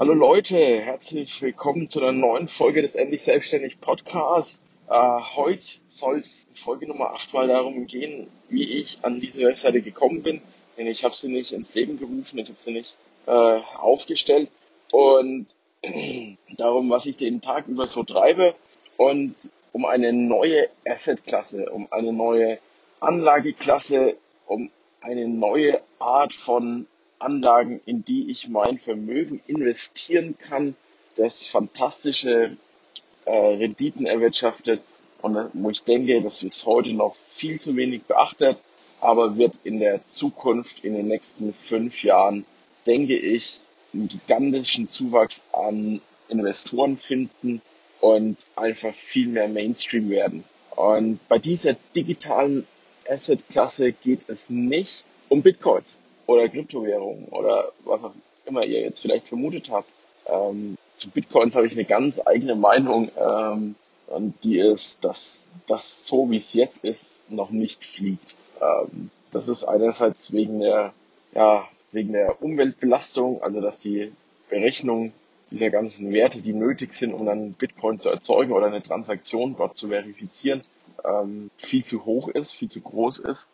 Hallo Leute, herzlich willkommen zu einer neuen Folge des Endlich Selbstständig Podcasts. Äh, heute soll es Folge Nummer 8 mal darum gehen, wie ich an diese Webseite gekommen bin. Denn ich habe sie nicht ins Leben gerufen, ich habe sie nicht äh, aufgestellt. Und darum, was ich den Tag über so treibe und um eine neue Asset-Klasse, um eine neue Anlageklasse, um eine neue Art von Anlagen, in die ich mein Vermögen investieren kann, das fantastische äh, Renditen erwirtschaftet und wo ich denke, das ist heute noch viel zu wenig beachtet, aber wird in der Zukunft, in den nächsten fünf Jahren, denke ich, einen gigantischen Zuwachs an Investoren finden und einfach viel mehr Mainstream werden. Und bei dieser digitalen Asset-Klasse geht es nicht um Bitcoins oder Kryptowährungen oder was auch immer ihr jetzt vielleicht vermutet habt. Ähm, zu Bitcoins habe ich eine ganz eigene Meinung ähm, und die ist, dass das so wie es jetzt ist noch nicht fliegt. Ähm, das ist einerseits wegen der ja wegen der Umweltbelastung, also dass die Berechnung dieser ganzen Werte, die nötig sind, um dann Bitcoin zu erzeugen oder eine Transaktion dort zu verifizieren, ähm, viel zu hoch ist, viel zu groß ist.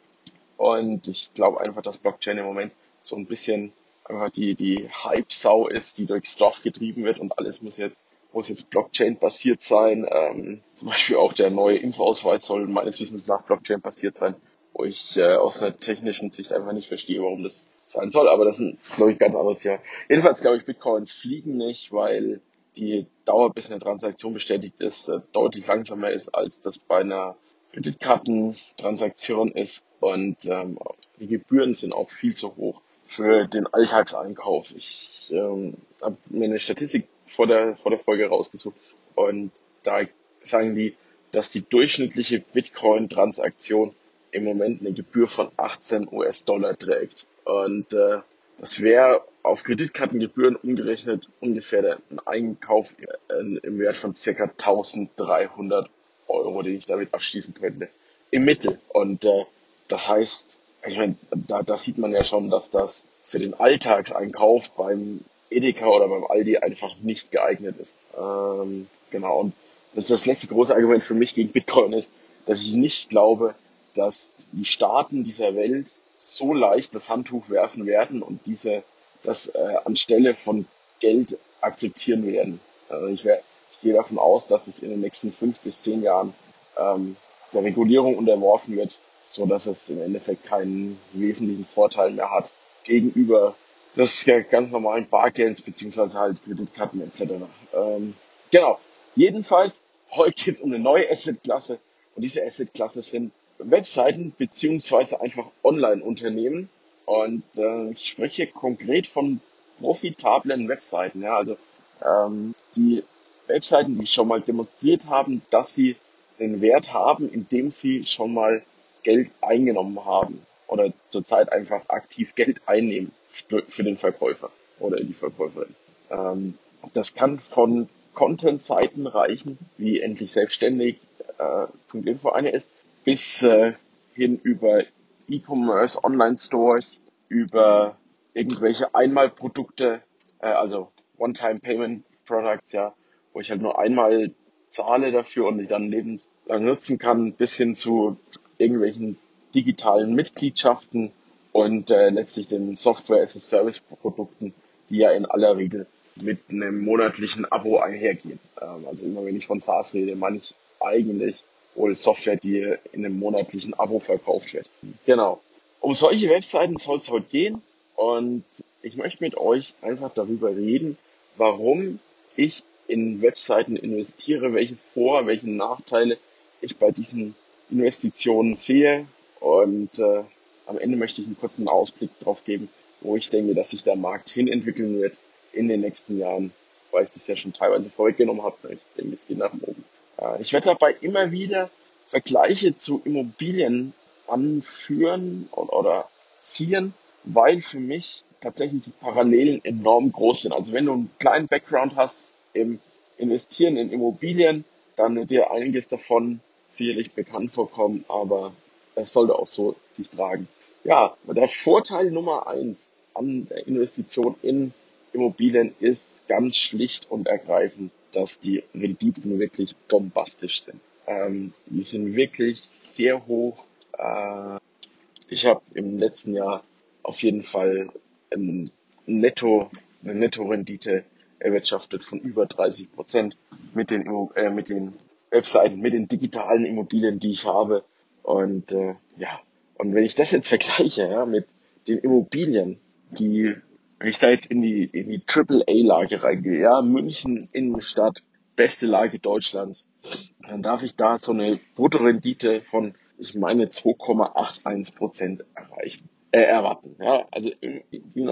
Und ich glaube einfach, dass Blockchain im Moment so ein bisschen einfach die, die Hype-Sau ist, die durchs Dorf getrieben wird und alles muss jetzt, muss jetzt Blockchain-basiert sein. Ähm, zum Beispiel auch der neue Impfausweis soll meines Wissens nach Blockchain-basiert sein, wo ich äh, aus einer technischen Sicht einfach nicht verstehe, warum das sein soll, aber das ist, glaube ich, ganz anderes Jahr. Jedenfalls glaube ich, Bitcoins fliegen nicht, weil die Dauer, bis eine Transaktion bestätigt ist, äh, deutlich langsamer ist, als das bei einer Kreditkartentransaktion ist und ähm, die Gebühren sind auch viel zu hoch für den Alltagseinkauf. Ich ähm, habe mir eine Statistik vor der, vor der Folge rausgesucht und da sagen die, dass die durchschnittliche Bitcoin-Transaktion im Moment eine Gebühr von 18 US-Dollar trägt. Und äh, das wäre auf Kreditkartengebühren umgerechnet ungefähr ein Einkauf im Wert von circa 1300 Euro, den ich damit abschließen könnte. Im Mittel. Und äh, das heißt, ich meine, da, da sieht man ja schon, dass das für den Alltagseinkauf beim Edeka oder beim Aldi einfach nicht geeignet ist. Ähm, genau. Und das ist das letzte große Argument für mich gegen Bitcoin ist, dass ich nicht glaube, dass die Staaten dieser Welt so leicht das Handtuch werfen werden und diese das äh, anstelle von Geld akzeptieren werden. Also ich, wär, ich gehe davon aus, dass es in den nächsten fünf bis zehn Jahren ähm, der Regulierung unterworfen wird, so dass es im Endeffekt keinen wesentlichen Vorteil mehr hat gegenüber des ganz normalen Bargelds beziehungsweise halt Kreditkarten etc. Ähm, genau. Jedenfalls heute geht es um eine neue Assetklasse und diese Assetklasse sind Webseiten beziehungsweise einfach Online-Unternehmen. Und äh, ich spreche konkret von profitablen Webseiten. Ja, also ähm, die Webseiten, die schon mal demonstriert haben, dass sie den Wert haben, indem sie schon mal Geld eingenommen haben oder zurzeit einfach aktiv Geld einnehmen für den Verkäufer oder die Verkäuferin. Ähm, das kann von Content-Seiten reichen, wie endlich selbstständig äh, .info eine ist, bis äh, hin über E-Commerce, Online-Stores, über irgendwelche Einmalprodukte, äh, also One-Time-Payment-Products, ja, wo ich halt nur einmal zahle dafür und ich dann lebenslang nutzen kann, bis hin zu irgendwelchen digitalen Mitgliedschaften und äh, letztlich den Software-as-a-Service-Produkten, die ja in aller Regel mit einem monatlichen Abo einhergehen. Ähm, also immer wenn ich von SaaS rede, meine ich eigentlich wohl Software, die in einem monatlichen Abo verkauft wird. Genau. Um solche Webseiten soll es heute gehen und ich möchte mit euch einfach darüber reden, warum ich in Webseiten investiere, welche Vor-, welche Nachteile ich bei diesen Investitionen sehe und äh, am Ende möchte ich einen kurzen Ausblick darauf geben, wo ich denke, dass sich der Markt hin entwickeln wird in den nächsten Jahren, weil ich das ja schon teilweise vorweggenommen habe. Ich denke, es geht nach oben. Äh, ich werde dabei immer wieder Vergleiche zu Immobilien anführen oder ziehen, weil für mich tatsächlich die Parallelen enorm groß sind. Also wenn du einen kleinen Background hast im Investieren in Immobilien, dann wird dir einiges davon sicherlich bekannt vorkommen, aber es sollte auch so sich tragen. Ja, der Vorteil Nummer eins an der Investition in Immobilien ist ganz schlicht und ergreifend, dass die Renditen wirklich bombastisch sind. Ähm, die sind wirklich sehr hoch. Äh, ich habe im letzten Jahr auf jeden Fall ein Netto, eine Netto-Rendite erwirtschaftet von über 30 Prozent mit den, äh, mit den Webseiten, mit den digitalen Immobilien, die ich habe. Und äh, ja, und wenn ich das jetzt vergleiche ja, mit den Immobilien, die, wenn ich da jetzt in die, in die AAA-Lage reingehe, ja, München Innenstadt, beste Lage Deutschlands, dann darf ich da so eine Bruttorendite von, ich meine, 2,81 Prozent erreichen, äh, erwarten. Ja, also die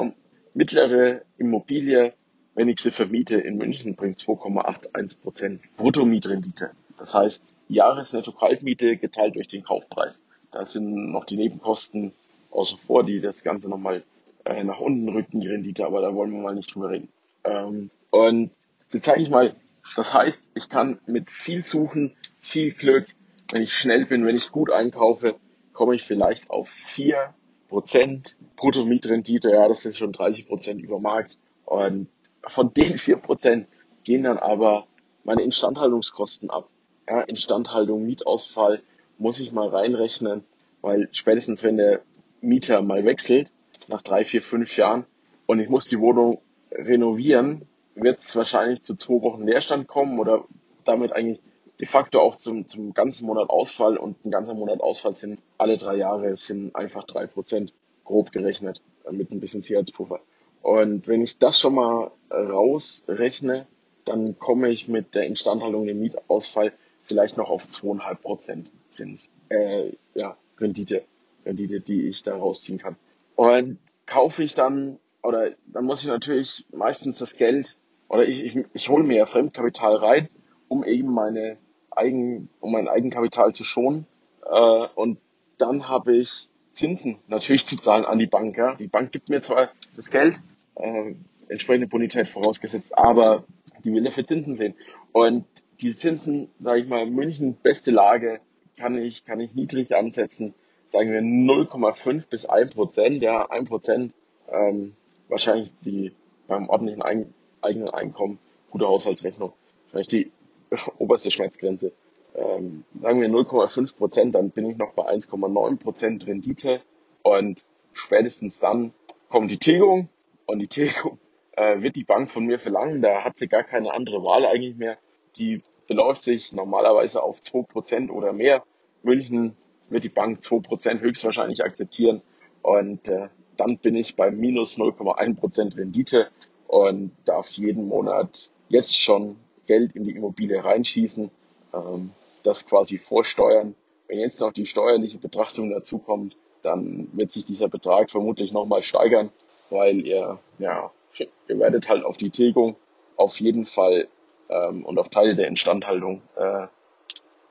mittlere Immobilie, wenn ich sie vermiete in München, bringt 2,81 Prozent Bruttomietrendite. Das heißt, Jahresnetto-Kaltmiete geteilt durch den Kaufpreis. Da sind noch die Nebenkosten außer vor, die das Ganze nochmal äh, nach unten rücken, die Rendite, aber da wollen wir mal nicht drüber reden. Ähm, und jetzt zeige ich mal, das heißt, ich kann mit viel Suchen, viel Glück, wenn ich schnell bin, wenn ich gut einkaufe, komme ich vielleicht auf 4% Brutto-Mietrendite, ja, das ist schon 30% über Markt. Und von den 4% gehen dann aber meine Instandhaltungskosten ab. Ja, Instandhaltung, Mietausfall, muss ich mal reinrechnen, weil spätestens wenn der Mieter mal wechselt, nach drei, vier, fünf Jahren, und ich muss die Wohnung renovieren, wird es wahrscheinlich zu zwei Wochen Leerstand kommen oder damit eigentlich de facto auch zum, zum ganzen Monat Ausfall und ein ganzer Monat Ausfall sind alle drei Jahre sind einfach drei Prozent grob gerechnet mit ein bisschen Sicherheitspuffer. Und wenn ich das schon mal rausrechne, dann komme ich mit der Instandhaltung dem Mietausfall vielleicht noch auf zweieinhalb Prozent Zins, äh, ja, Rendite, Rendite, die ich da rausziehen kann. Und kaufe ich dann, oder dann muss ich natürlich meistens das Geld, oder ich, ich, ich hole mir ja Fremdkapital rein, um eben meine Eigen, um mein Eigenkapital zu schonen. Äh, und dann habe ich Zinsen natürlich zu zahlen an die Bank. Ja. Die Bank gibt mir zwar das Geld, äh, entsprechende Bonität vorausgesetzt, aber die will dafür Zinsen sehen. Und diese Zinsen, sage ich mal, München, beste Lage, kann ich, kann ich niedrig ansetzen. Sagen wir 0,5 bis 1 Prozent, ja, 1 Prozent, ähm, wahrscheinlich die beim ordentlichen Ein eigenen Einkommen, gute Haushaltsrechnung, wahrscheinlich die oberste Schmerzgrenze. Ähm, sagen wir 0,5 Prozent, dann bin ich noch bei 1,9 Prozent Rendite und spätestens dann kommt die Tilgung und die Tilgung äh, wird die Bank von mir verlangen. Da hat sie gar keine andere Wahl eigentlich mehr. Die beläuft sich normalerweise auf 2% oder mehr. München wird die Bank 2% höchstwahrscheinlich akzeptieren und äh, dann bin ich bei minus 0,1% Rendite und darf jeden Monat jetzt schon Geld in die Immobilie reinschießen, ähm, das quasi vorsteuern. Wenn jetzt noch die steuerliche Betrachtung dazu kommt, dann wird sich dieser Betrag vermutlich nochmal steigern, weil ihr, ja, ihr werdet halt auf die Tilgung auf jeden Fall ähm, und auf Teile der Instandhaltung äh,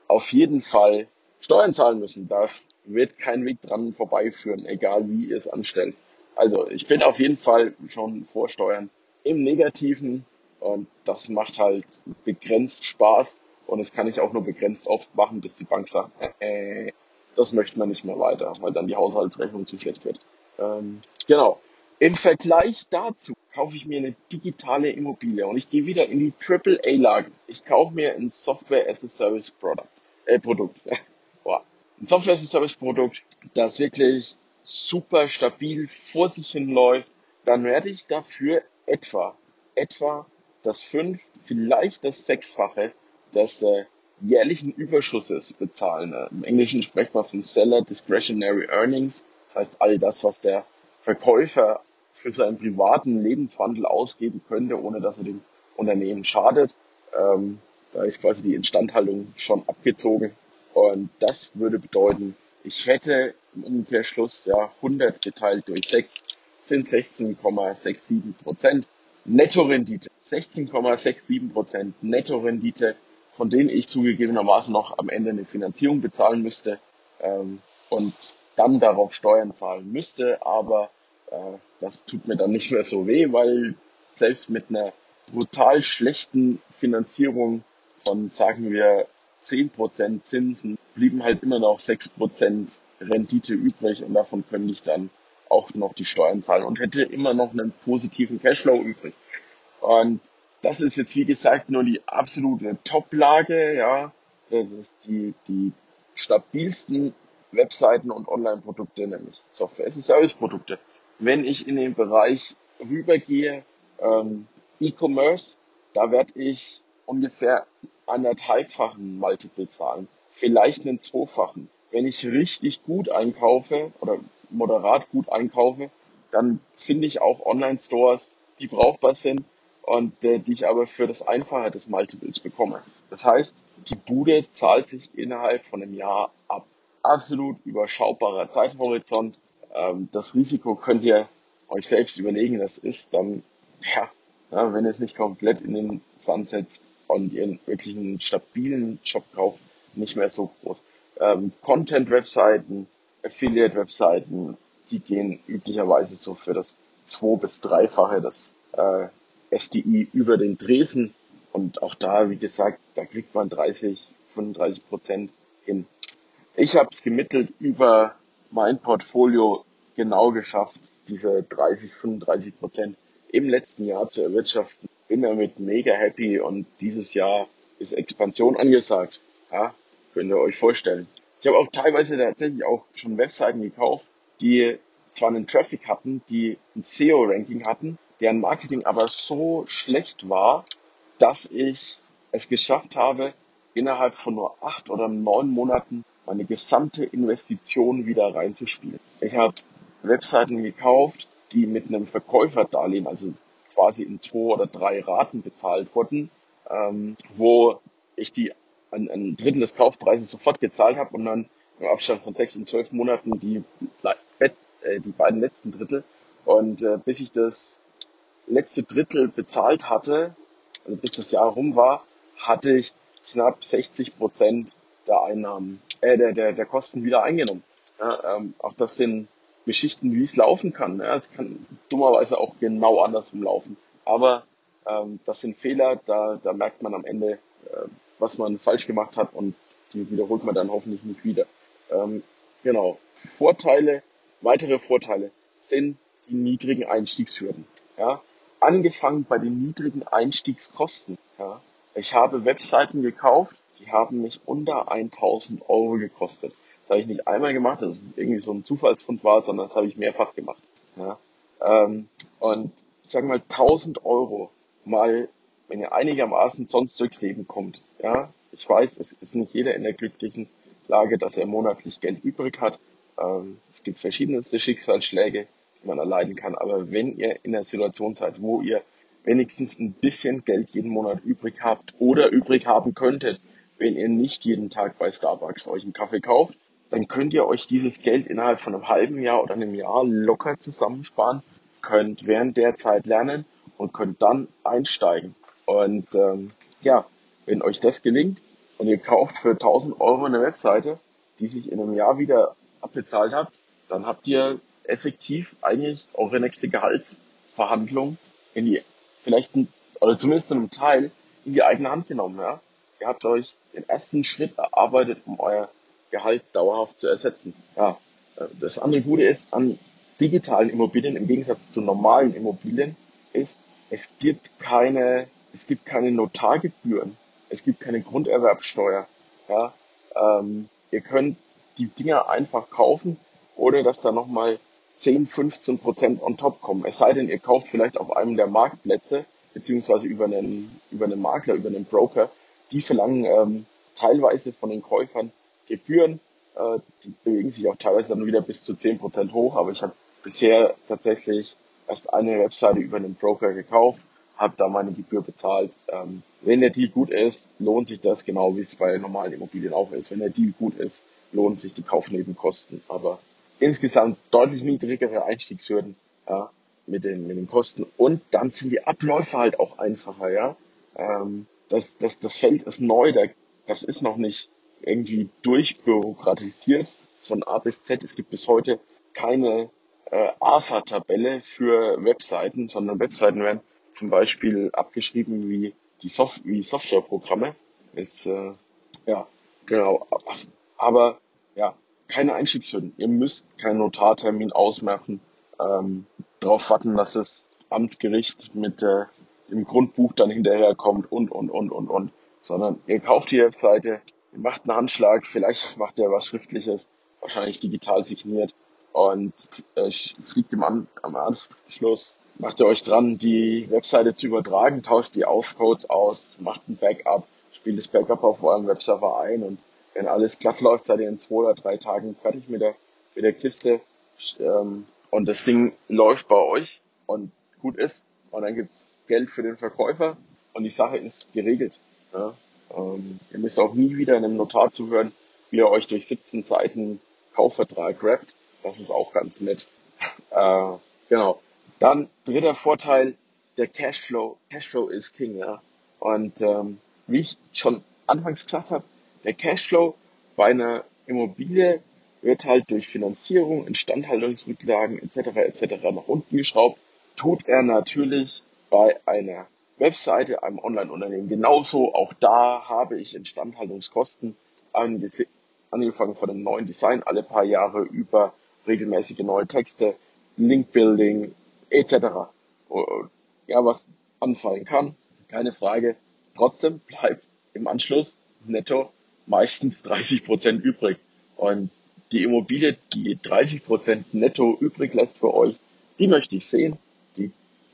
auf jeden Fall Steuern zahlen müssen. Da wird kein Weg dran vorbeiführen, egal wie ihr es anstellt. Also ich bin auf jeden Fall schon vor Steuern im Negativen und das macht halt begrenzt Spaß und das kann ich auch nur begrenzt oft machen, bis die Bank sagt, äh, das möchte man nicht mehr weiter, weil dann die Haushaltsrechnung zu schlecht wird. Ähm, genau. Im Vergleich dazu kaufe ich mir eine digitale Immobilie und ich gehe wieder in die AAA-Lagen. Ich kaufe mir ein Software as a Service Product, äh, Produkt. Ein Software as a Service Produkt, das wirklich super stabil vor sich hin läuft. Dann werde ich dafür etwa, etwa das fünf, vielleicht das sechsfache des äh, jährlichen Überschusses bezahlen. Im Englischen spricht man von Seller Discretionary Earnings. Das heißt, all das, was der Verkäufer für seinen privaten Lebenswandel ausgeben könnte, ohne dass er dem Unternehmen schadet. Ähm, da ist quasi die Instandhaltung schon abgezogen. Und das würde bedeuten, ich hätte im Umkehrschluss ja 100 geteilt durch 6 sind 16,67 Prozent Nettorendite. 16,67 Prozent Nettorendite, von denen ich zugegebenermaßen noch am Ende eine Finanzierung bezahlen müsste ähm, und dann darauf Steuern zahlen müsste. Aber äh, das tut mir dann nicht mehr so weh, weil selbst mit einer brutal schlechten Finanzierung von, sagen wir, 10% Zinsen blieben halt immer noch 6% Rendite übrig und davon könnte ich dann auch noch die Steuern zahlen und hätte immer noch einen positiven Cashflow übrig. Und das ist jetzt, wie gesagt, nur die absolute Top-Lage, ja. Das ist die, die stabilsten Webseiten und Online-Produkte, nämlich Software as Service-Produkte. Wenn ich in den Bereich rübergehe, ähm, E-Commerce, da werde ich ungefähr anderthalbfachen Multiple zahlen, vielleicht einen zweifachen. Wenn ich richtig gut einkaufe oder moderat gut einkaufe, dann finde ich auch Online-Stores, die brauchbar sind und äh, die ich aber für das Einfache des Multiples bekomme. Das heißt, die Bude zahlt sich innerhalb von einem Jahr ab. Absolut überschaubarer Zeithorizont. Ähm, das Risiko könnt ihr euch selbst überlegen, das ist dann, ja, ja, wenn ihr es nicht komplett in den Sand setzt und ihr wirklich einen stabilen Job kauft, nicht mehr so groß. Ähm, Content-Webseiten, Affiliate-Webseiten, die gehen üblicherweise so für das zwei- bis dreifache des äh, SDI über den Dresen. Und auch da, wie gesagt, da kriegt man 30, 35 Prozent hin. Ich habe es gemittelt über mein Portfolio genau geschafft, diese 30, 35 Prozent im letzten Jahr zu erwirtschaften. Bin damit mega happy und dieses Jahr ist Expansion angesagt. Ja, könnt ihr euch vorstellen. Ich habe auch teilweise tatsächlich auch schon Webseiten gekauft, die zwar einen Traffic hatten, die ein SEO-Ranking hatten, deren Marketing aber so schlecht war, dass ich es geschafft habe, innerhalb von nur acht oder neun Monaten meine gesamte Investition wieder reinzuspielen. Ich habe Webseiten gekauft, die mit einem Verkäuferdarlehen, also quasi in zwei oder drei Raten bezahlt wurden, ähm, wo ich die ein, ein Drittel des Kaufpreises sofort gezahlt habe und dann im Abstand von sechs und zwölf Monaten die, äh, die beiden letzten Drittel. Und äh, bis ich das letzte Drittel bezahlt hatte, also bis das Jahr rum war, hatte ich knapp 60 Prozent der Einnahmen, äh, der, der, der Kosten wieder eingenommen. Ja, ähm, auch das sind Geschichten, wie es laufen kann. Ja, es kann dummerweise auch genau andersrum laufen. Aber ähm, das sind Fehler, da, da merkt man am Ende, äh, was man falsch gemacht hat und die wiederholt man dann hoffentlich nicht wieder. Ähm, genau. Vorteile, weitere Vorteile sind die niedrigen Einstiegshürden. Ja, angefangen bei den niedrigen Einstiegskosten. Ja. Ich habe Webseiten gekauft, die haben mich unter 1000 Euro gekostet. Das habe ich nicht einmal gemacht, dass es irgendwie so ein Zufallsfund war, sondern das habe ich mehrfach gemacht. Ja. Ähm, und ich sage mal 1000 Euro mal, wenn ihr einigermaßen sonst durchs Leben kommt. Ja, ich weiß, es ist nicht jeder in der glücklichen Lage, dass er monatlich Geld übrig hat. Ähm, es gibt verschiedenste Schicksalsschläge man erleiden kann. Aber wenn ihr in einer Situation seid, wo ihr wenigstens ein bisschen Geld jeden Monat übrig habt oder übrig haben könntet, wenn ihr nicht jeden Tag bei Starbucks euch einen Kaffee kauft, dann könnt ihr euch dieses Geld innerhalb von einem halben Jahr oder einem Jahr locker zusammensparen, könnt während der Zeit lernen und könnt dann einsteigen. Und ähm, ja, wenn euch das gelingt und ihr kauft für 1000 Euro eine Webseite, die sich in einem Jahr wieder abbezahlt habt, dann habt ihr effektiv eigentlich eure nächste Gehaltsverhandlung in die, vielleicht, oder zumindest zu einem Teil, in die eigene Hand genommen, ja. Ihr habt euch den ersten Schritt erarbeitet, um euer Gehalt dauerhaft zu ersetzen. Ja. Das andere Gute ist an digitalen Immobilien im Gegensatz zu normalen Immobilien ist, es gibt keine, es gibt keine Notargebühren. Es gibt keine Grunderwerbsteuer. Ja. Ähm, ihr könnt die Dinger einfach kaufen, ohne dass da nochmal 10, 15 Prozent on top kommen. Es sei denn, ihr kauft vielleicht auf einem der Marktplätze, beziehungsweise über einen, über einen Makler, über einen Broker. Die verlangen ähm, teilweise von den Käufern Gebühren. Äh, die bewegen sich auch teilweise dann wieder bis zu 10 Prozent hoch. Aber ich habe bisher tatsächlich erst eine Webseite über einen Broker gekauft, habe da meine Gebühr bezahlt. Ähm, wenn der Deal gut ist, lohnt sich das, genau wie es bei normalen Immobilien auch ist. Wenn der Deal gut ist, lohnt sich die Kaufnebenkosten. Aber insgesamt deutlich niedrigere Einstiegshürden ja, mit, den, mit den Kosten. Und dann sind die Abläufe halt auch einfacher. Ja? Ähm, das, das, das Feld ist neu, da, das ist noch nicht irgendwie durchbürokratisiert von A bis Z. Es gibt bis heute keine äh, AFA-Tabelle für Webseiten, sondern Webseiten werden zum Beispiel abgeschrieben wie die Soft wie Softwareprogramme. Ist äh, ja genau. Aber ja, keine Einstiegshürden. Ihr müsst keinen Notartermin ausmachen, ähm, darauf warten, dass das Amtsgericht mit, äh, im Grundbuch dann hinterherkommt und, und, und, und, und. Sondern ihr kauft die Webseite, ihr macht einen Handschlag, vielleicht macht ihr was Schriftliches, wahrscheinlich digital signiert und äh, fliegt im An am Anschluss, macht ihr euch dran, die Webseite zu übertragen, tauscht die Aufcodes aus, macht ein Backup, spielt das Backup auf eurem Webserver ein und wenn alles glatt läuft, seid ihr in zwei oder drei Tagen fertig mit der, mit der Kiste ähm, und das Ding läuft bei euch und gut ist und dann gibt's Geld für den Verkäufer und die Sache ist geregelt. Ja? Ähm, ihr müsst auch nie wieder einem Notar zuhören, wie er euch durch 17 Seiten Kaufvertrag rappt. Das ist auch ganz nett. äh, genau. Dann dritter Vorteil, der Cashflow. Cashflow ist King, ja. Und ähm, wie ich schon anfangs gesagt habe, der Cashflow bei einer Immobilie wird halt durch Finanzierung, Instandhaltungsrücklagen etc. etc. nach unten geschraubt. Tut er natürlich bei einer Webseite, einem Online-Unternehmen genauso. Auch da habe ich Instandhaltungskosten angefangen von dem neuen Design alle paar Jahre über regelmäßige neue Texte, Linkbuilding etc. Ja, was anfallen kann, keine Frage. Trotzdem bleibt im Anschluss netto meistens 30 Prozent übrig. Und die Immobilie, die 30 Prozent netto übrig lässt für euch, die möchte ich sehen.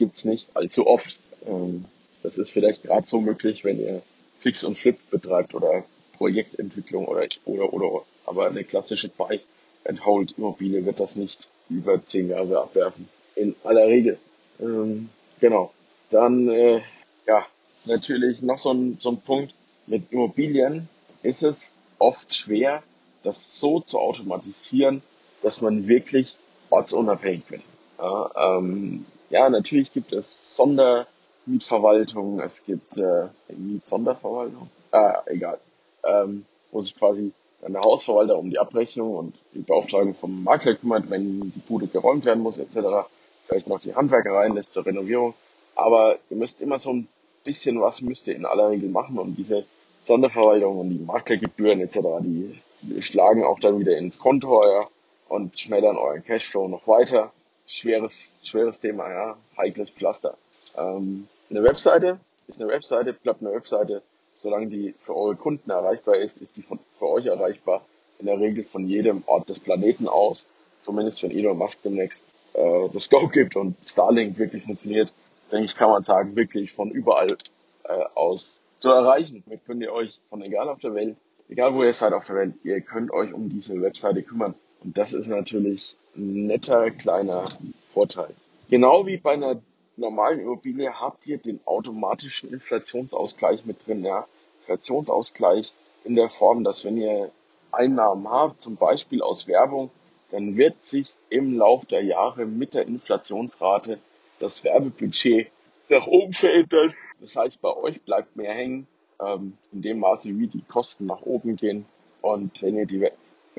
Gibt's nicht allzu oft. Ähm, das ist vielleicht gerade so möglich, wenn ihr Fix und Flip betreibt oder Projektentwicklung oder, oder, oder, aber eine klassische Buy and Hold Immobilie wird das nicht über zehn Jahre abwerfen. In aller Regel. Ähm, genau. Dann, äh, ja, natürlich noch so ein, so ein Punkt. Mit Immobilien ist es oft schwer, das so zu automatisieren, dass man wirklich ortsunabhängig wird. Ja, ähm, ja natürlich gibt es Sondermietverwaltung, es gibt äh, Mietsonderverwaltung, äh, egal ähm, wo sich quasi dann der Hausverwalter um die Abrechnung und die Beauftragung vom Makler kümmert, wenn die Bude geräumt werden muss etc. Vielleicht noch die Handwerker reinlässt zur Renovierung. Aber ihr müsst immer so ein bisschen was müsst ihr in aller Regel machen und diese Sonderverwaltung und die Maklergebühren etc., die, schlagen auch dann wieder ins Konto ja, und schmälern euren Cashflow noch weiter. Schweres, schweres Thema, ja, heikles Pflaster. Ähm, eine Webseite ist eine Webseite, bleibt eine Webseite, solange die für eure Kunden erreichbar ist, ist die von, für euch erreichbar. In der Regel von jedem Ort des Planeten aus. Zumindest wenn Elon Musk demnächst äh, das Go gibt und Starlink wirklich funktioniert, denke ich, kann man sagen, wirklich von überall äh, aus zu erreichen. Damit könnt ihr euch von egal auf der Welt, egal wo ihr seid auf der Welt, ihr könnt euch um diese Webseite kümmern. Und das ist natürlich ein netter kleiner Vorteil. Genau wie bei einer normalen Immobilie habt ihr den automatischen Inflationsausgleich mit drin. Ja? Inflationsausgleich in der Form, dass wenn ihr Einnahmen habt, zum Beispiel aus Werbung, dann wird sich im Lauf der Jahre mit der Inflationsrate das Werbebudget nach oben verändern. Das heißt, bei euch bleibt mehr hängen, ähm, in dem Maße, wie die Kosten nach oben gehen. Und wenn ihr die,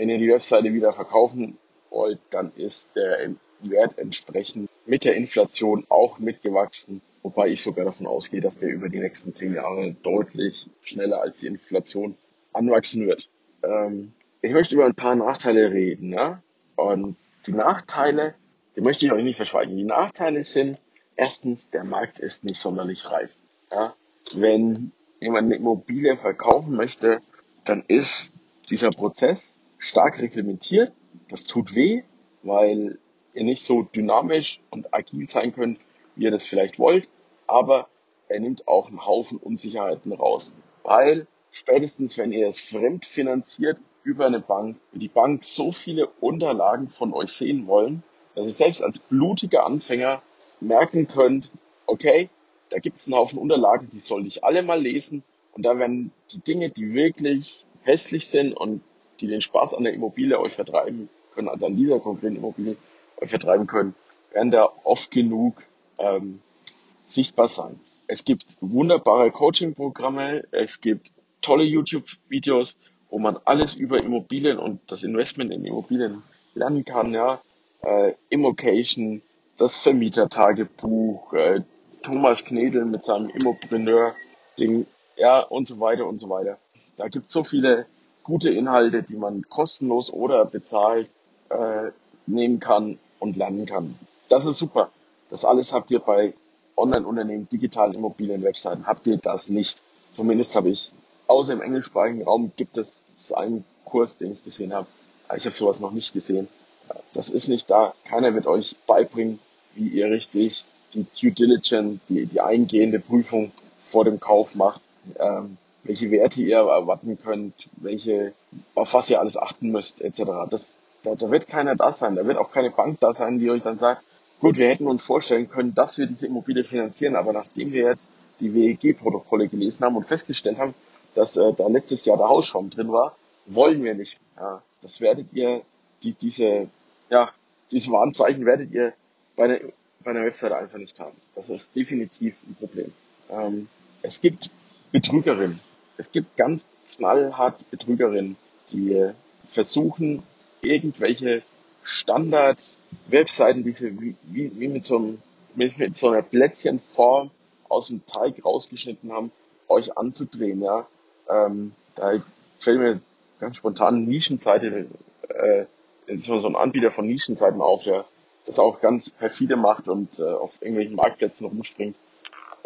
wenn ihr die Webseite wieder verkaufen wollt, dann ist der Wert entsprechend mit der Inflation auch mitgewachsen, wobei ich sogar davon ausgehe, dass der über die nächsten zehn Jahre deutlich schneller als die Inflation anwachsen wird. Ähm, ich möchte über ein paar Nachteile reden, ja? Und die Nachteile, die möchte ich euch nicht verschweigen. Die Nachteile sind, erstens, der Markt ist nicht sonderlich reif. Ja? Wenn jemand eine Immobilie verkaufen möchte, dann ist dieser Prozess stark reglementiert. Das tut weh, weil ihr nicht so dynamisch und agil sein könnt, wie ihr das vielleicht wollt, aber er nimmt auch einen Haufen Unsicherheiten raus, weil spätestens wenn ihr es fremd finanziert über eine Bank, die Bank so viele Unterlagen von euch sehen wollen, dass ihr selbst als blutiger Anfänger merken könnt, okay, da gibt es einen Haufen Unterlagen, die sollte ich alle mal lesen. Und da werden die Dinge, die wirklich hässlich sind und die den Spaß an der Immobilie euch vertreiben können, also an dieser konkreten Immobilie, vertreiben können, werden da oft genug ähm, sichtbar sein. Es gibt wunderbare Coaching-Programme, es gibt tolle YouTube-Videos, wo man alles über Immobilien und das Investment in Immobilien lernen kann, ja. Äh, Immocation, das Vermietertagebuch, äh, Thomas Knedel mit seinem Immopreneur-Ding, ja, und so weiter und so weiter. Da gibt es so viele gute Inhalte, die man kostenlos oder bezahlt äh, nehmen kann und lernen kann. Das ist super. Das alles habt ihr bei Online-Unternehmen, digitalen Immobilien-Webseiten habt ihr das nicht. Zumindest habe ich, außer im englischsprachigen Raum gibt es einen Kurs, den ich gesehen habe. Ich habe sowas noch nicht gesehen. Das ist nicht da. Keiner wird euch beibringen, wie ihr richtig die Due Diligence, die, die eingehende Prüfung vor dem Kauf macht, ähm, welche Werte ihr erwarten könnt, welche, auf was ihr alles achten müsst, etc. Das, da, da wird keiner da sein. Da wird auch keine Bank da sein, die euch dann sagt, gut, wir hätten uns vorstellen können, dass wir diese Immobilie finanzieren, aber nachdem wir jetzt die WEG-Protokolle gelesen haben und festgestellt haben, dass äh, da letztes Jahr der Hausschaum drin war, wollen wir nicht. Ja, das werdet ihr, die, diese, ja, diese Warnzeichen werdet ihr bei einer, bei einer Webseite einfach nicht haben. Das ist definitiv ein Problem. Ähm, es gibt Betrügerinnen. Es gibt ganz knallhart Betrügerinnen, die versuchen, irgendwelche Standard-Webseiten, die sie wie, wie, mit, so einem, mit so einer Plätzchenform aus dem Teig rausgeschnitten haben, euch anzudrehen. Ja? Ähm, da fällt mir ganz spontan eine Nischenseite, äh, ist so ein Anbieter von Nischenseiten auf, der das auch ganz perfide macht und äh, auf irgendwelchen Marktplätzen rumspringt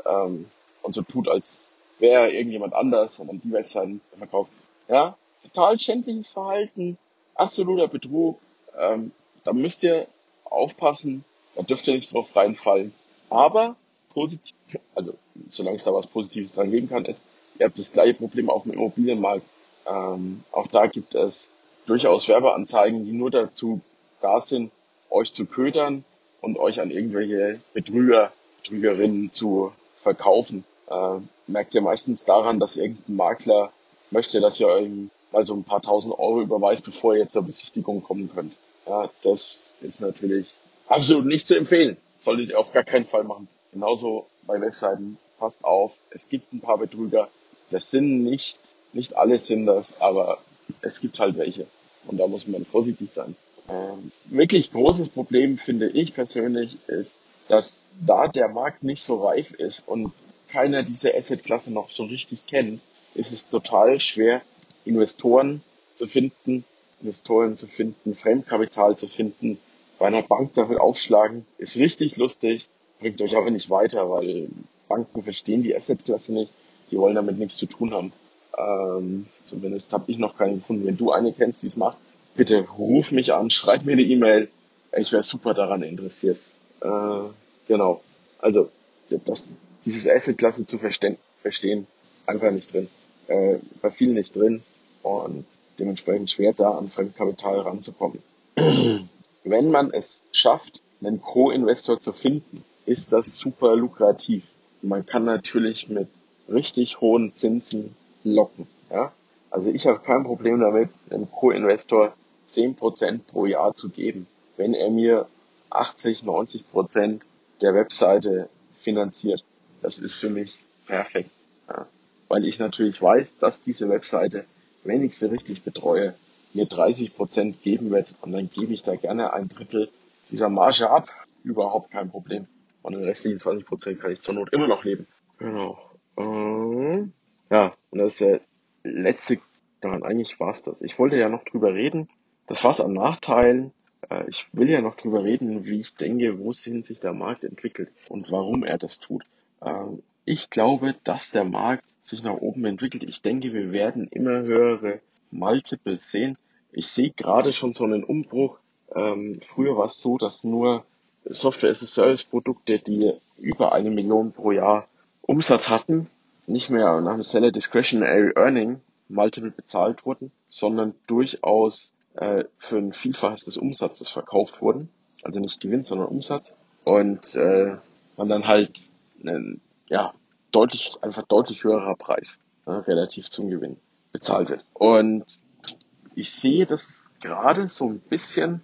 ähm, und so tut, als wäre irgendjemand anders und dann die Webseiten verkauft. Ja, total schändliches Verhalten, absoluter Betrug. Ähm, da müsst ihr aufpassen, da dürft ihr nicht drauf reinfallen. Aber positiv, also solange es da was Positives dran geben kann, ist, ihr habt das gleiche Problem auf dem Immobilienmarkt. Ähm, auch da gibt es durchaus Werbeanzeigen, die nur dazu da sind, euch zu ködern und euch an irgendwelche Betrüger, Betrügerinnen zu verkaufen. Äh, merkt ihr meistens daran, dass irgendein Makler möchte, dass ihr euch mal so ein paar tausend Euro überweist, bevor ihr zur Besichtigung kommen könnt. Ja, das ist natürlich absolut nicht zu empfehlen. solltet ihr auf gar keinen Fall machen. Genauso bei Webseiten. Passt auf. Es gibt ein paar Betrüger. Das sind nicht, nicht alle sind das, aber es gibt halt welche. Und da muss man vorsichtig sein. Ähm, wirklich großes Problem finde ich persönlich ist, dass da der Markt nicht so reif ist und keiner diese Assetklasse noch so richtig kennt, ist es total schwer, Investoren zu finden, Investoren zu finden, Fremdkapital zu finden, bei einer Bank dafür aufschlagen, ist richtig lustig, bringt euch aber nicht weiter, weil Banken verstehen die Assetklasse nicht, die wollen damit nichts zu tun haben. Ähm, zumindest habe ich noch keine gefunden. Wenn du eine kennst, die es macht, bitte ruf mich an, schreib mir eine E-Mail. Ich wäre super daran interessiert. Äh, genau. Also das, dieses Assetklasse zu verstehen, verstehen, einfach nicht drin. Äh, bei vielen nicht drin und dementsprechend schwer da an Fremdkapital ranzukommen. Wenn man es schafft, einen Co-Investor zu finden, ist das super lukrativ. Man kann natürlich mit richtig hohen Zinsen locken. Ja? Also ich habe kein Problem damit, einem Co-Investor 10% pro Jahr zu geben, wenn er mir 80, 90% der Webseite finanziert. Das ist für mich perfekt. Ja? Weil ich natürlich weiß, dass diese Webseite, wenn ich sie richtig betreue, mir 30% geben wird und dann gebe ich da gerne ein Drittel dieser Marge ab. Überhaupt kein Problem. Und den restlichen 20% kann ich zur Not immer noch leben. Genau. Ähm, ja, und das ist der letzte, daran eigentlich war's das. Ich wollte ja noch drüber reden. Das war's an Nachteilen. Äh, ich will ja noch drüber reden, wie ich denke, wohin sich der Markt entwickelt und warum er das tut. Ähm, ich glaube, dass der Markt sich nach oben entwickelt. Ich denke, wir werden immer höhere Multiples sehen. Ich sehe gerade schon so einen Umbruch. Ähm, früher war es so, dass nur Software as a Service Produkte, die über eine Million pro Jahr Umsatz hatten, nicht mehr nach dem Seller Discretionary Earning Multiple bezahlt wurden, sondern durchaus äh, für ein Vielfaches des Umsatzes verkauft wurden. Also nicht Gewinn, sondern Umsatz. Und äh, man dann halt einen, ja, deutlich, einfach deutlich höherer Preis ja, relativ zum Gewinn bezahlt wird. Und ich sehe das gerade so ein bisschen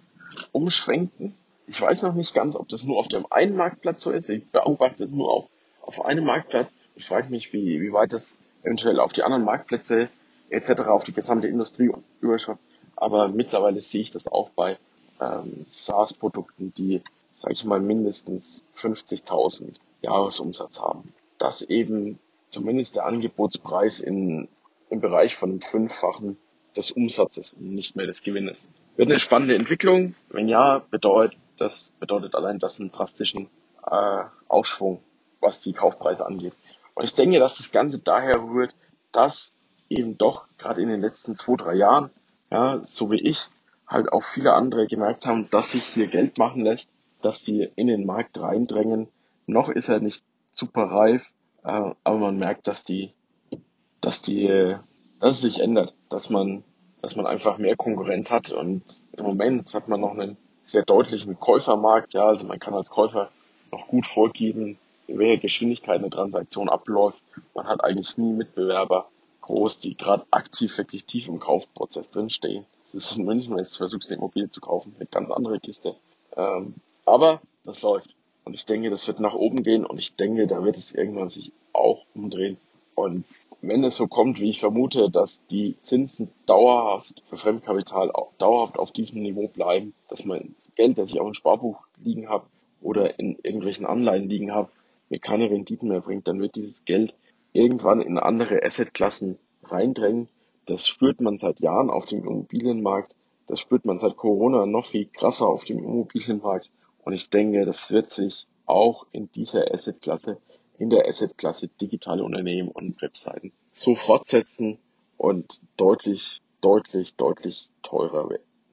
umschränken. Ich weiß noch nicht ganz, ob das nur auf dem einen Marktplatz so ist. Ich beobachte es nur auf, auf einem Marktplatz. Ich frage mich, wie, wie weit das eventuell auf die anderen Marktplätze etc., auf die gesamte Industrie überschreibt. Aber mittlerweile sehe ich das auch bei ähm, SaaS-Produkten, die, sage ich mal, mindestens 50.000 Jahresumsatz haben. Dass eben zumindest der Angebotspreis in, im Bereich von Fünffachen des Umsatzes nicht mehr des Gewinnes. Wird eine spannende Entwicklung. Wenn ja, bedeutet das bedeutet allein das einen drastischen äh, Aufschwung was die Kaufpreise angeht. Und ich denke, dass das Ganze daher rührt, dass eben doch gerade in den letzten zwei, drei Jahren, ja, so wie ich, halt auch viele andere gemerkt haben, dass sich hier Geld machen lässt, dass die in den Markt reindrängen. Noch ist er nicht super reif, äh, aber man merkt, dass die, dass die, dass es sich ändert, dass man, dass man einfach mehr Konkurrenz hat und im Moment hat man noch einen sehr deutlichen Käufermarkt, ja, also man kann als Käufer noch gut vorgeben, in welcher Geschwindigkeit eine Transaktion abläuft. Man hat eigentlich nie Mitbewerber groß, die gerade aktiv wirklich tief im Kaufprozess drinstehen. Das ist in München, wenn du versuchst, eine Immobilie zu kaufen, eine ganz andere Kiste. Ähm, aber das läuft. Und ich denke, das wird nach oben gehen und ich denke, da wird es irgendwann sich auch umdrehen. Und wenn es so kommt, wie ich vermute, dass die Zinsen dauerhaft für Fremdkapital auch dauerhaft auf diesem Niveau bleiben, dass mein Geld, das ich auch im Sparbuch liegen habe oder in irgendwelchen Anleihen liegen habe, mir keine Renditen mehr bringt, dann wird dieses Geld irgendwann in andere Assetklassen reindrängen. Das spürt man seit Jahren auf dem Immobilienmarkt. Das spürt man seit Corona noch viel krasser auf dem Immobilienmarkt. Und ich denke, das wird sich auch in dieser Assetklasse, in der Assetklasse digitale Unternehmen und Webseiten so fortsetzen und deutlich, deutlich, deutlich teurer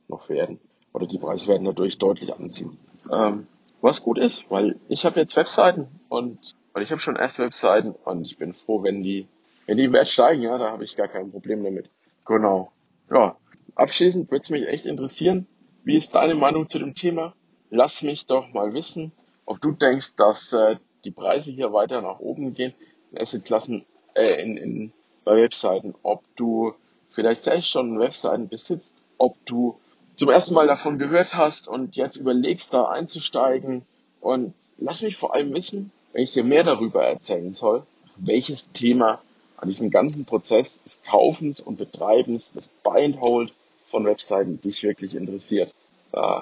noch werden. Oder die Preise werden dadurch deutlich anziehen. Ähm, was gut ist, weil ich habe jetzt Webseiten und weil ich habe schon erste Webseiten und ich bin froh, wenn die, wenn die Wert steigen, ja, da habe ich gar kein Problem damit. Genau. Ja. Abschließend würde es mich echt interessieren, wie ist deine Meinung zu dem Thema? Lass mich doch mal wissen, ob du denkst, dass äh, die Preise hier weiter nach oben gehen in Assetklassen, äh, in, in, bei Webseiten, ob du vielleicht selbst schon Webseiten besitzt, ob du zum ersten Mal davon gehört hast und jetzt überlegst, da einzusteigen. Und lass mich vor allem wissen, wenn ich dir mehr darüber erzählen soll, welches Thema an diesem ganzen Prozess des Kaufens und Betreibens, des Buy and Hold von Webseiten dich wirklich interessiert. Äh,